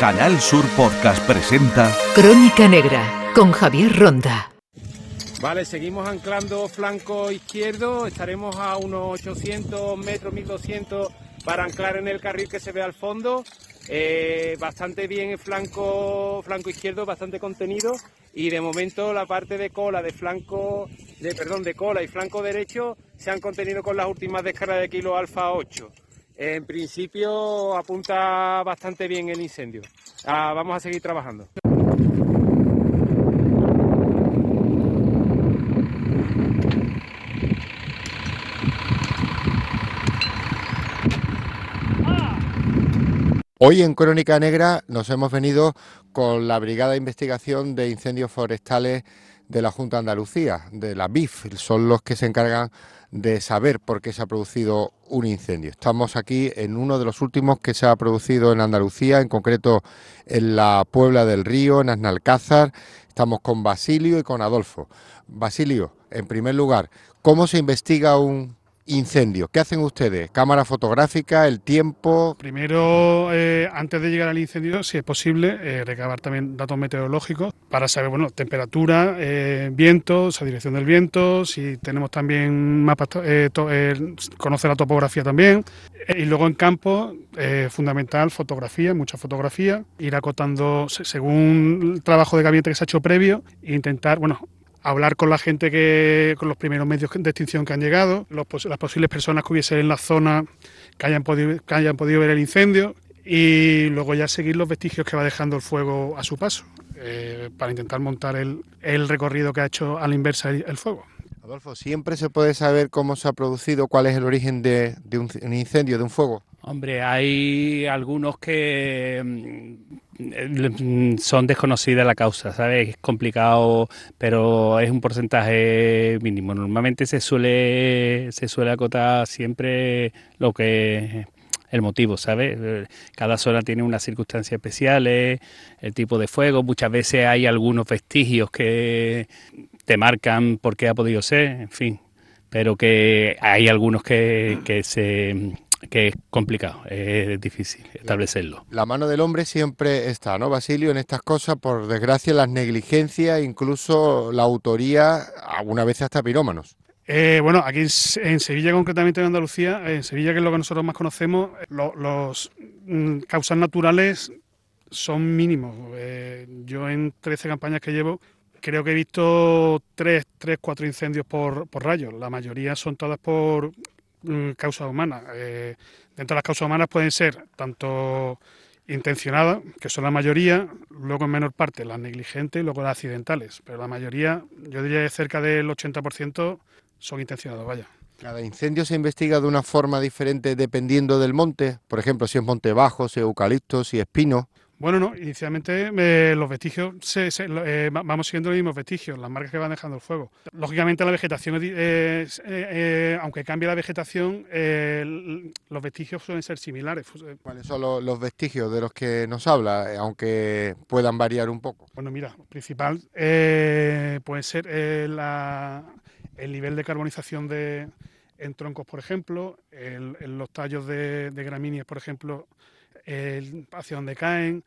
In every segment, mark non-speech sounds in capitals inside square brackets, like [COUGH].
Canal Sur Podcast presenta Crónica Negra con Javier Ronda. Vale, seguimos anclando flanco izquierdo, estaremos a unos 800 metros, 1200 para anclar en el carril que se ve al fondo. Eh, bastante bien el flanco, flanco izquierdo, bastante contenido y de momento la parte de cola, de flanco, de perdón, de cola y flanco derecho se han contenido con las últimas descargas de kilo alfa 8. En principio apunta bastante bien el incendio. Ah, vamos a seguir trabajando. Hoy en Crónica Negra nos hemos venido con la Brigada de Investigación de Incendios Forestales de la Junta de Andalucía, de la BIF. Son los que se encargan de saber por qué se ha producido un incendio. Estamos aquí en uno de los últimos que se ha producido en Andalucía, en concreto en la Puebla del Río, en Asnalcázar. Estamos con Basilio y con Adolfo. Basilio, en primer lugar, ¿cómo se investiga un incendio. ¿Qué hacen ustedes? ¿Cámara fotográfica? ¿El tiempo? Primero, eh, antes de llegar al incendio, si es posible, eh, recabar también datos meteorológicos para saber, bueno, temperatura, eh, vientos, dirección del viento, si tenemos también mapas, conocer la topografía también. y luego en campo, fundamental, fotografía, mucha fotografía, ir acotando según el trabajo de gabinete que se ha hecho previo e intentar, bueno, hablar con la gente que, con los primeros medios de extinción que han llegado, las posibles personas que hubiesen en la zona que hayan podido, que hayan podido ver el incendio y luego ya seguir los vestigios que va dejando el fuego a su paso eh, para intentar montar el, recorrido que ha hecho a la inversa el, fuego. Adolfo, ¿siempre se puede saber cómo se ha producido, cuál es el origen de, un incendio, de un fuego? Hombre, hay algunos que son desconocidas la causa, ¿sabes? Es complicado, pero es un porcentaje mínimo. Normalmente se suele se suele acotar siempre lo que el motivo, ¿sabes? Cada zona tiene unas circunstancias especiales, el tipo de fuego, muchas veces hay algunos vestigios que te marcan por qué ha podido ser, en fin, pero que hay algunos que, que se que es complicado, es difícil establecerlo. La mano del hombre siempre está, ¿no, Basilio? En estas cosas, por desgracia, las negligencias, incluso la autoría, alguna vez hasta pirómanos. Eh, bueno, aquí en Sevilla, concretamente en Andalucía, en Sevilla, que es lo que nosotros más conocemos, los mm, causas naturales son mínimos. Eh, yo en 13 campañas que llevo, creo que he visto 3, 3 4 incendios por, por rayos. La mayoría son todas por causas humanas. Eh, dentro de las causas humanas pueden ser tanto intencionadas, que son la mayoría, luego en menor parte las negligentes y luego las accidentales, pero la mayoría, yo diría que cerca del 80% son intencionadas, vaya. ¿Cada incendio se investiga de una forma diferente dependiendo del monte? Por ejemplo, si es monte bajo, si es eucalipto, si es pino. Bueno, no, inicialmente eh, los vestigios, eh, vamos siguiendo los mismos vestigios, las marcas que van dejando el fuego. Lógicamente la vegetación, eh, aunque cambie la vegetación, los vestigios suelen ser similares. ¿Cuáles son los, vestigios de los que nos habla, aunque puedan variar un poco? Bueno, mira, principal puede ser el nivel de carbonización de, en troncos, por ejemplo, en los tallos de, de gramíneas, por ejemplo, hacia donde caen,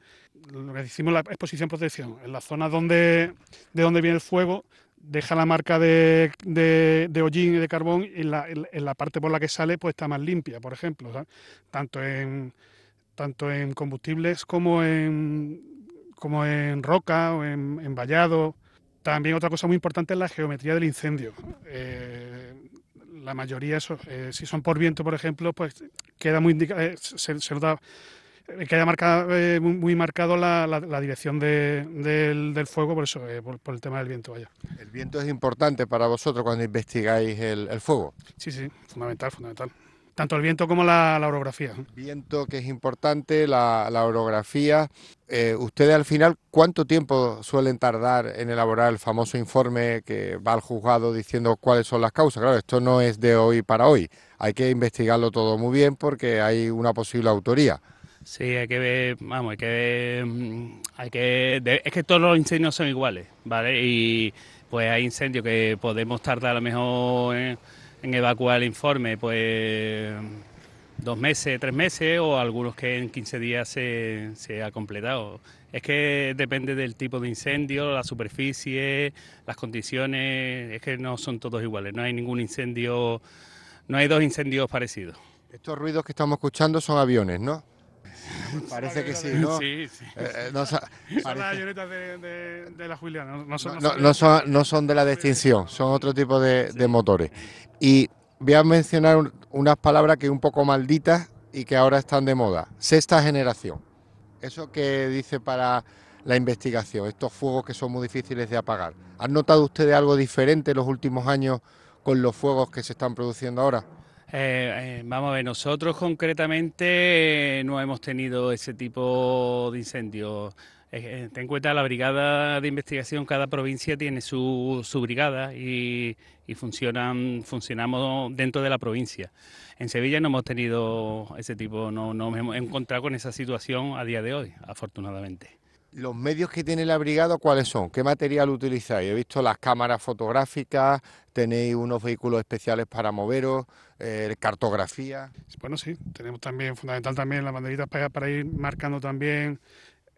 lo que decimos la exposición protección, en la zona donde, de donde viene el fuego, deja la marca de, de, hollín y de carbón y la, en la parte por la que sale pues está más limpia, por ejemplo, tanto en tanto en combustibles como en como en roca o en, vallado. También otra cosa muy importante es la geometría del incendio. Eh, la mayoría, eh, si son por viento, por ejemplo, pues queda muy eh, se, se, nota que haya marcado, eh, muy, marcado la, la, dirección de, del, del, fuego, por eso, eh, por, el tema del viento. Vaya. ¿El viento es importante para vosotros cuando investigáis el, el fuego? Sí, sí, fundamental, fundamental. Tanto el viento como la, la orografía. Viento que es importante, la, la orografía. ¿Ustedes al final cuánto tiempo suelen tardar en elaborar el famoso informe que va al juzgado diciendo cuáles son las causas? Claro, esto no es de hoy para hoy. Hay que investigarlo todo muy bien porque hay una posible autoría. Sí, hay que ver, vamos, hay que ver, mm, hay que, es que todos los incendios son iguales, ¿vale? Y pues hay incendios que podemos tardar a lo mejor en, evacuar el informe, pues dos meses, tres meses o algunos que en 15 días se, se ha completado. Es que depende del tipo de incendio, la superficie, las condiciones, es que no son todos iguales, no hay ningún incendio, no hay dos incendios parecidos. Estos ruidos que estamos escuchando son aviones, ¿no? [LAUGHS] Parece que sí, ¿no? Sí, sí. Eh, no, Son las avionetas de, de- de la Juliana, no, no son, no- no- no son, no son de la distinción, son otro tipo de, de motores. Y voy a mencionar un- unas palabras que un poco malditas y que ahora están de moda. Sexta generación. Eso que dice para la investigación, estos fuegos que son muy difíciles de apagar. ¿Han notado ustedes algo diferente en los últimos años con los fuegos que se están produciendo ahora? Eh, eh, vamos a ver, nosotros concretamente eh, no hemos tenido ese tipo de incendios. Eh, ten en cuenta la brigada de investigación, cada provincia tiene su, su brigada y, funcionan, funcionamos dentro de la provincia. En Sevilla no hemos tenido ese tipo, no, no hemos encontrado con esa situación a día de hoy, afortunadamente. ¿Los medios que tiene la brigada cuáles son? ¿Qué material utilizáis? He visto las cámaras fotográficas, tenéis unos vehículos especiales para moveros, eh, cartografía. Bueno, sí, tenemos también, fundamental también las banderitas para, para ir marcando también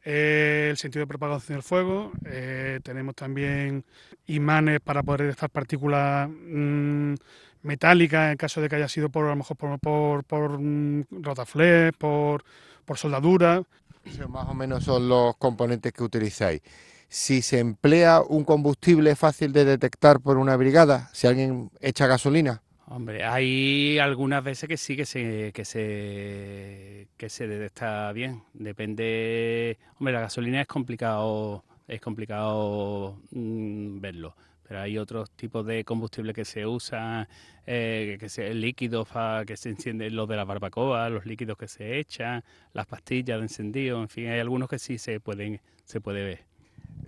eh, el sentido de propagación del fuego. eh, tenemos también imanes para poder detectar partículas mm, metálicas en caso de que haya sido por a lo mejor por, por, mm, rotaflex, por, por soldadura. Esos más o menos son los componentes que utilizáis. Si se emplea un combustible fácil de detectar por una brigada, si alguien echa gasolina, Hombre, hay algunas veces que sí que se que se detecta bien. Depende. Hombre, la gasolina es complicado es complicado mm, verlo, pero hay otros tipos de combustible que se usan, eh, que se líquidos que se encienden los de la barbacoa, los líquidos que se echan, las pastillas de encendido, en fin, hay algunos que sí se pueden se puede ver.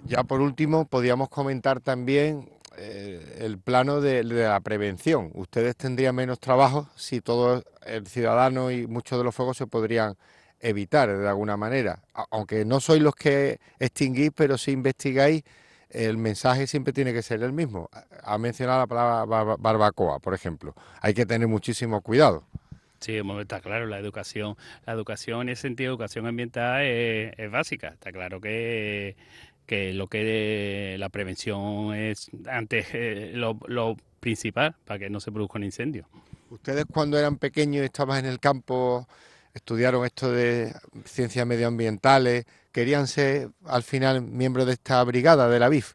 Ya por último, podríamos comentar también eh, el plano de, de la prevención. Ustedes tendrían menos trabajo si todo el ciudadano y muchos de los fuegos se podrían evitar de alguna manera. Aunque no sois los que extinguís, pero si investigáis, el mensaje siempre tiene que ser el mismo. Ha mencionado la palabra barba- barbacoa, por ejemplo. Hay que tener muchísimo cuidado. Sí, está claro, la educación, la educación en ese sentido, educación ambiental es, es básica. Está claro que, que lo que la prevención es antes eh, lo, lo principal para que no se produzca un incendio. Ustedes cuando eran pequeños y estaban en el campo, estudiaron esto de ciencias medioambientales, querían ser al final miembros de esta brigada de la BIF.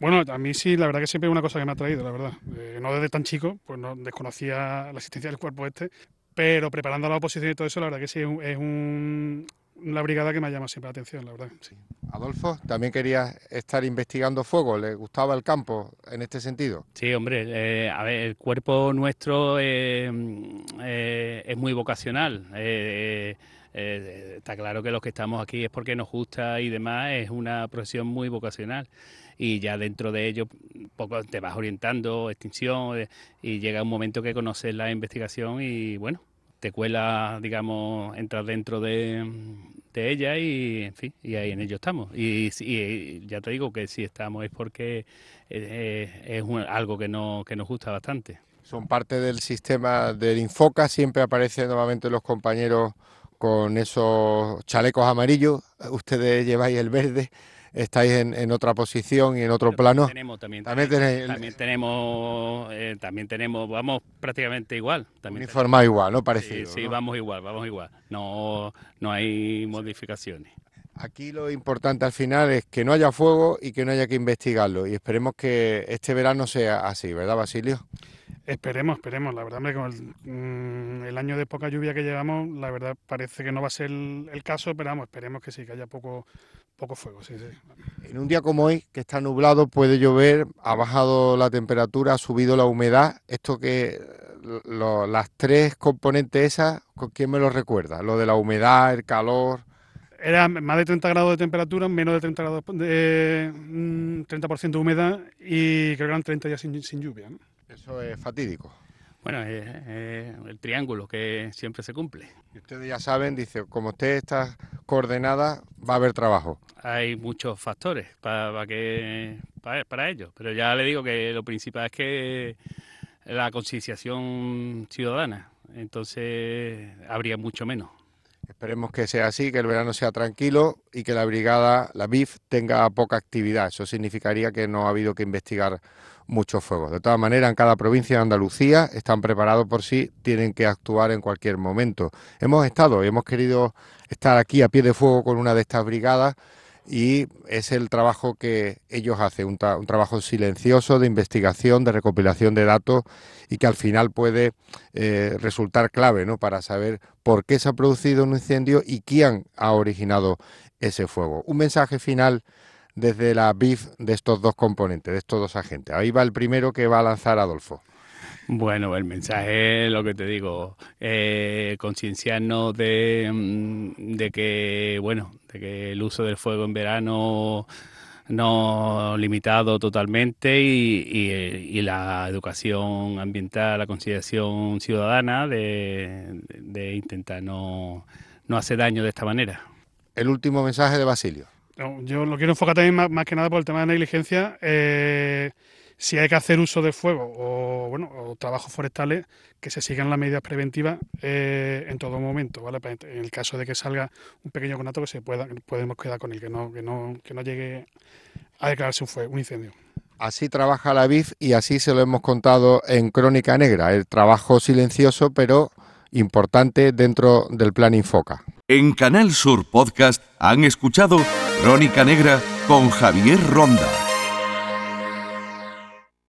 Bueno, a mí sí, la verdad que siempre es una cosa que me ha traído, la verdad. Eh, no desde tan chico, pues no desconocía la existencia del cuerpo este, pero preparando la oposición y todo eso, la verdad que sí es, un- una brigada que me llama siempre la atención, la verdad. Sí. Adolfo, también quería estar investigando fuego, ¿le gustaba el campo en este sentido? Sí, hombre, eh, a ver, el cuerpo nuestro eh, eh, es muy vocacional. eh, eh, está claro que los que estamos aquí es porque nos gusta y demás, es una profesión muy vocacional. Y ya dentro de ello, poco te vas orientando, extinción, eh, y llega un momento que conoces la investigación y bueno, te cuela, digamos, entrar dentro de, ella y, en fin, y ahí en ello estamos. Y ya te digo que si estamos es porque eh, eh, es un- algo que, no, que nos gusta bastante. Son parte del sistema del Infoca, siempre aparecen nuevamente los compañeros con esos chalecos amarillos, ustedes lleváis el verde, estáis en, en otra posición y en otro Pero plano. Tenemos, también, También tenemos, tenéis el- también tenemos, eh, también tenemos, vamos prácticamente igual. También Uniformado igual, ¿no? Parecido. Sí, sí, ¿no? vamos igual, vamos igual. No, no hay modificaciones. Aquí lo importante al final es que no haya fuego y que no haya que investigarlo. Y esperemos que este verano sea así, ¿verdad, Basilio? Esperemos, esperemos. La verdad, hombre, con el, mm, el año de poca lluvia que llevamos, la verdad parece que no va a ser el, el caso, pero vamos, esperemos que sí, que haya poco, poco fuego. Sí, sí. En un día como hoy, que está nublado, puede llover, ha bajado la temperatura, ha subido la humedad. Esto que lo- las tres componentes esas, ¿con quién me lo recuerda? Lo de la humedad, el calor. Era más de 30 grados de temperatura, menos de 30 grados de mm, 30% de humedad y creo que eran 30 días sin, sin lluvia. ¿no? Eso es fatídico. Bueno, es, es el triángulo que siempre se cumple. Y ustedes ya saben, dice, como usted está coordenada, va a haber trabajo. Hay muchos factores para, que, para, para ello, pero ya le digo que lo principal es que la concienciación ciudadana. entonces habría mucho menos. Esperemos que sea así, que el verano sea tranquilo y que la brigada, la BIF, tenga poca actividad. Eso significaría que no ha habido que investigar muchos fuegos. De todas maneras, en cada provincia de Andalucía están preparados por si tienen que actuar en cualquier momento. Hemos estado hemos querido estar aquí a pie de fuego con una de estas brigadas y es el trabajo que ellos hacen, un, trabajo silencioso de investigación, de recopilación de datos y que al final puede eh, resultar clave ¿no? para saber por qué se ha producido un incendio y quién ha originado ese fuego. Un mensaje final desde la BIF de estos dos componentes, de estos dos agentes. Ahí va el primero que va a lanzar Adolfo. Bueno, el mensaje es lo que te digo, eh, concienciarnos de, mm, de que, bueno, de que el uso del fuego en verano no limitado totalmente y, la educación ambiental, la concienciación ciudadana de, intentar no, hacer daño de esta manera. El último mensaje de Basilio. yo lo quiero enfocar también más, que nada por el tema de negligencia. Eh, si hay que hacer uso de fuego o, bueno, o trabajos forestales, que se sigan las medidas preventivas eh, en todo momento, ¿vale? En el caso de que salga un pequeño conato, que se pueda, podemos quedar con él, que no, que no, que no llegue a declararse un, fuego, un incendio. Así trabaja la BIF y así se lo hemos contado en Crónica Negra, el trabajo silencioso pero importante dentro del plan Infoca. En Canal Sur Podcast han escuchado Crónica Negra con Javier Ronda.